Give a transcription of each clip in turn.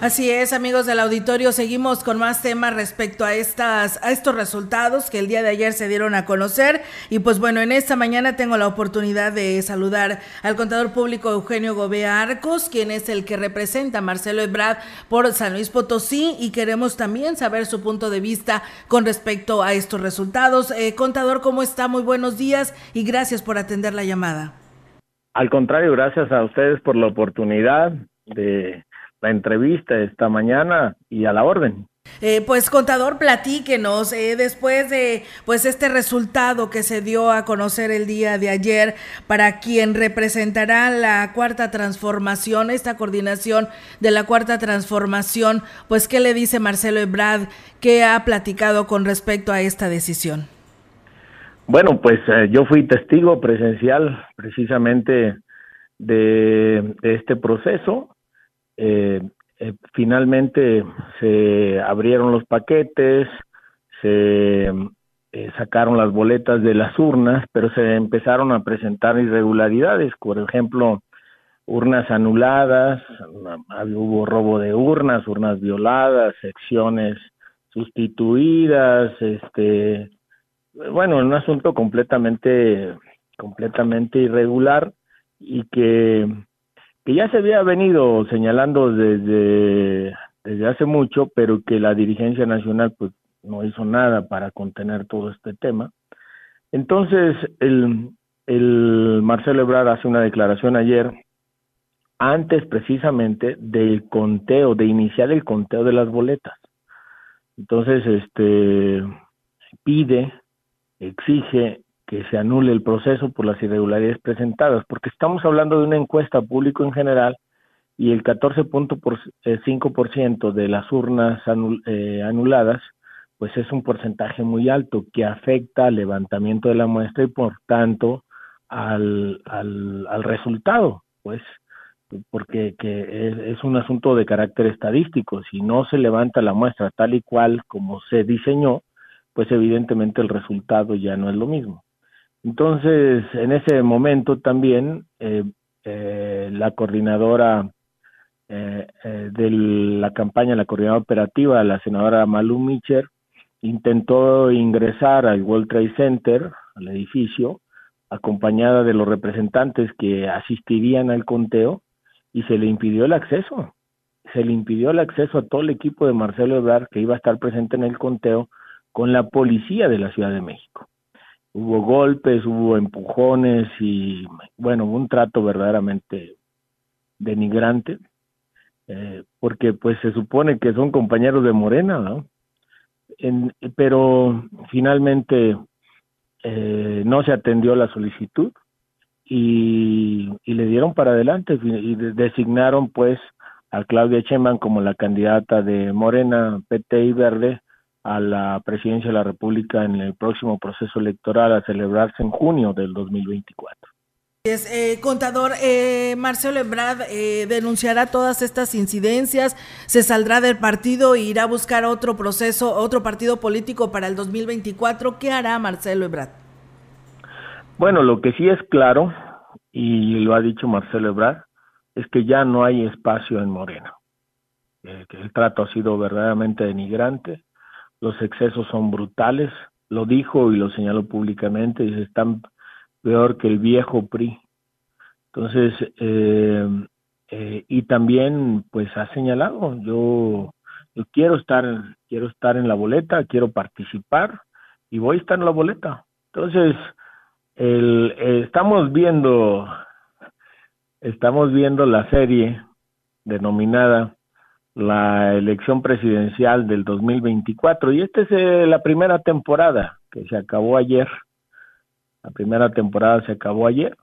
Así es, amigos del auditorio, seguimos con más temas respecto a estas a estos resultados que el día de ayer se dieron a conocer y pues bueno, en esta mañana tengo la oportunidad de saludar al contador público Eugenio Gobea Arcos, quien es el que representa a Marcelo Ebrard por San Luis Potosí y queremos también saber su punto de vista con respecto a estos resultados. Eh, contador, ¿cómo está? Muy buenos días y gracias por atender la llamada. Al contrario, gracias a ustedes por la oportunidad de la entrevista esta mañana y a la orden. Eh, pues contador, platíquenos, eh, después de pues este resultado que se dio a conocer el día de ayer para quien representará la cuarta transformación, esta coordinación de la cuarta transformación, pues qué le dice Marcelo Ebrard, qué ha platicado con respecto a esta decisión. Bueno, pues eh, yo fui testigo presencial precisamente de este proceso eh, eh, finalmente se abrieron los paquetes, se eh, sacaron las boletas de las urnas, pero se empezaron a presentar irregularidades, por ejemplo, urnas anuladas, hubo robo de urnas, urnas violadas, secciones sustituidas, este, bueno, un asunto completamente, completamente irregular y que que ya se había venido señalando desde, desde hace mucho, pero que la dirigencia nacional pues no hizo nada para contener todo este tema. Entonces, el, el Marcelo Ebrard hace una declaración ayer, antes precisamente del conteo, de iniciar el conteo de las boletas. Entonces, este pide, exige que se anule el proceso por las irregularidades presentadas, porque estamos hablando de una encuesta público en general y el 14.5% de las urnas eh, anuladas, pues es un porcentaje muy alto que afecta al levantamiento de la muestra y por tanto al, al, resultado, pues porque que es, es, un asunto de carácter estadístico. Si no se levanta la muestra tal y cual como se diseñó, pues evidentemente el resultado ya no es lo mismo. Entonces, en ese momento también eh, eh, la coordinadora eh, de la campaña, la coordinadora operativa, la senadora Malu Mitcher, intentó ingresar al World Trade Center, al edificio, acompañada de los representantes que asistirían al conteo y se le impidió el acceso. Se le impidió el acceso a todo el equipo de Marcelo Ebrard que iba a estar presente en el conteo con la policía de la Ciudad de México hubo golpes, hubo empujones y bueno, un trato verdaderamente denigrante, eh, porque pues se supone que son compañeros de Morena, ¿no? pero finalmente eh, no se atendió la solicitud y, y, le dieron para adelante y designaron pues a Claudia Sheinbaum como la candidata de Morena, PT y Verde a la presidencia de la República en el próximo proceso electoral a celebrarse en junio del 2024. Es, eh, contador, eh, Marcelo Ebrard eh, denunciará todas estas incidencias, se saldrá del partido e irá a buscar otro proceso, otro partido político para el 2024. ¿Qué hará Marcelo Ebrard? Bueno, lo que sí es claro, y lo ha dicho Marcelo Ebrard, es que ya no hay espacio en Morena. que el trato ha sido verdaderamente denigrante, los excesos son brutales, lo dijo y lo señaló públicamente, dice, están peor que el viejo PRI. Entonces, eh, eh, y también, pues ha señalado, yo, quiero estar, quiero estar en la boleta, quiero participar y voy a estar en la boleta. Entonces, el, eh, estamos viendo, estamos viendo la serie denominada la elección presidencial del 2024 y esta es eh, la primera temporada que se acabó ayer. La primera temporada se acabó ayer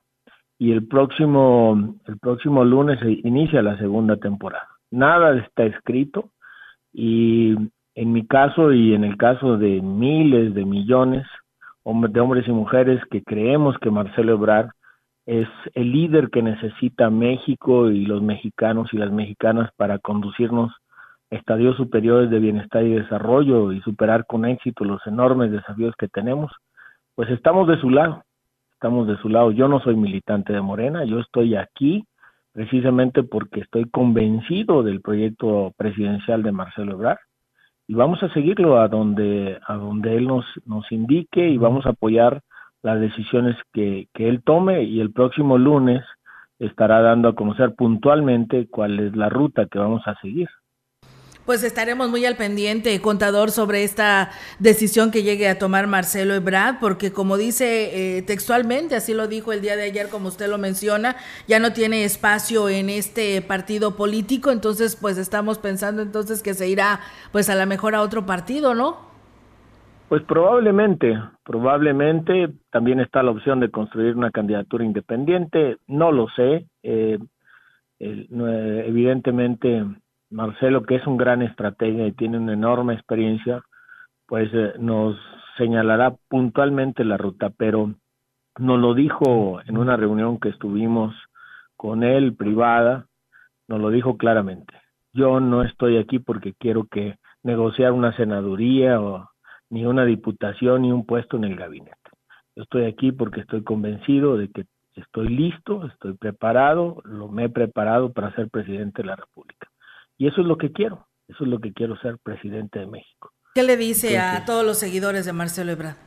y el próximo el próximo lunes se inicia la segunda temporada. Nada está escrito y en mi caso y en el caso de miles de millones de hombres y mujeres que creemos que Marcelo Ebrard es el líder que necesita México y los mexicanos y las mexicanas para conducirnos a estadios superiores de bienestar y desarrollo y superar con éxito los enormes desafíos que tenemos, pues estamos de su lado, estamos de su lado. Yo no soy militante de Morena, yo estoy aquí precisamente porque estoy convencido del proyecto presidencial de Marcelo Ebrard y vamos a seguirlo a donde a donde él nos nos indique y vamos a apoyar las decisiones que, que él tome y el próximo lunes estará dando a conocer puntualmente cuál es la ruta que vamos a seguir. Pues estaremos muy al pendiente, contador, sobre esta decisión que llegue a tomar Marcelo Ebrard, porque como dice eh, textualmente, así lo dijo el día de ayer, como usted lo menciona, ya no tiene espacio en este partido político, entonces pues estamos pensando entonces que se irá pues a lo mejor a otro partido, ¿no? Pues probablemente, probablemente también está la opción de construir una candidatura independiente, no lo sé, eh, evidentemente Marcelo, que es un gran estratega y tiene una enorme experiencia, pues eh, nos señalará puntualmente la ruta, pero nos lo dijo en una reunión que estuvimos con él privada, nos lo dijo claramente. Yo no estoy aquí porque quiero que negociar una senaduría o ni una diputación ni un puesto en el gabinete. Yo estoy aquí porque estoy convencido de que estoy listo, estoy preparado, lo me he preparado para ser presidente de la República. Y eso es lo que quiero, eso es lo que quiero ser presidente de México. ¿Qué le dice a todos los seguidores de Marcelo Ebrard?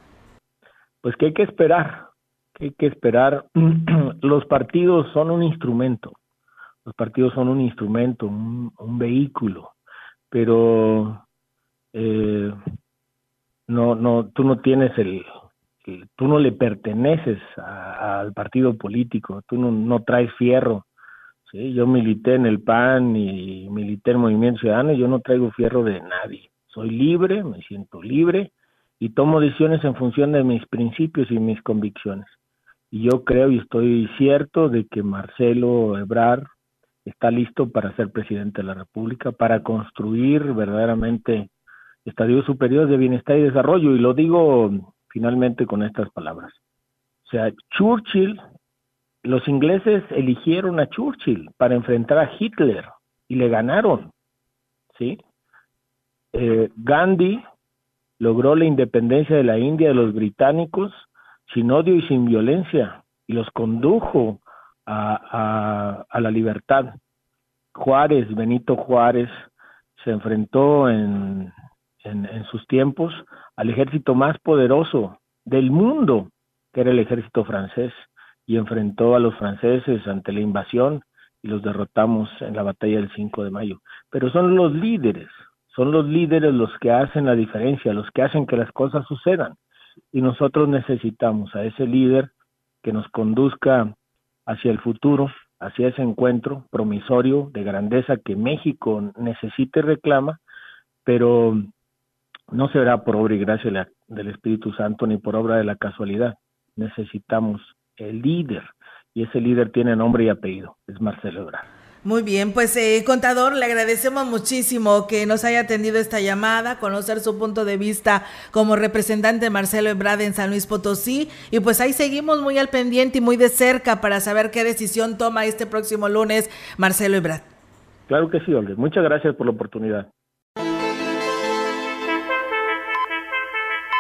Pues que hay que esperar, que hay que esperar. los partidos son un instrumento, los partidos son un instrumento, un, vehículo, pero eh, no, no, tú no tienes el, tú no le perteneces al partido político, tú no, no traes fierro Sí, yo milité en el PAN y milité en Movimiento Ciudadano y yo no traigo fierro de nadie. Soy libre, me siento libre y tomo decisiones en función de mis principios y mis convicciones. Y yo creo y estoy cierto de que Marcelo Ebrard está listo para ser presidente de la República, para construir verdaderamente estadios superiores de bienestar y desarrollo. Y lo digo finalmente con estas palabras. O sea, Churchill los ingleses eligieron a Churchill para enfrentar a Hitler y le ganaron, ¿sí? Eh, Gandhi logró la independencia de la India de los británicos sin odio y sin violencia y los condujo a, a, la libertad. Juárez, Benito Juárez, se enfrentó en, en, sus tiempos al ejército más poderoso del mundo, que era el ejército francés y enfrentó a los franceses ante la invasión y los derrotamos en la batalla del 5 de mayo. Pero son los líderes, son los líderes los que hacen la diferencia, los que hacen que las cosas sucedan. Y nosotros necesitamos a ese líder que nos conduzca hacia el futuro, hacia ese encuentro promisorio de grandeza que México necesita y reclama, pero no será por obra y gracia del Espíritu Santo ni por obra de la casualidad. Necesitamos el líder, y ese líder tiene nombre y apellido, es Marcelo Ebrard. Muy bien, pues eh, contador, le agradecemos muchísimo que nos haya atendido esta llamada, conocer su punto de vista como representante de Marcelo Ebrard en San Luis Potosí y pues ahí seguimos muy al pendiente y muy de cerca para saber qué decisión toma este próximo lunes Marcelo Ebrard. Claro que sí, Olga. Muchas gracias por la oportunidad.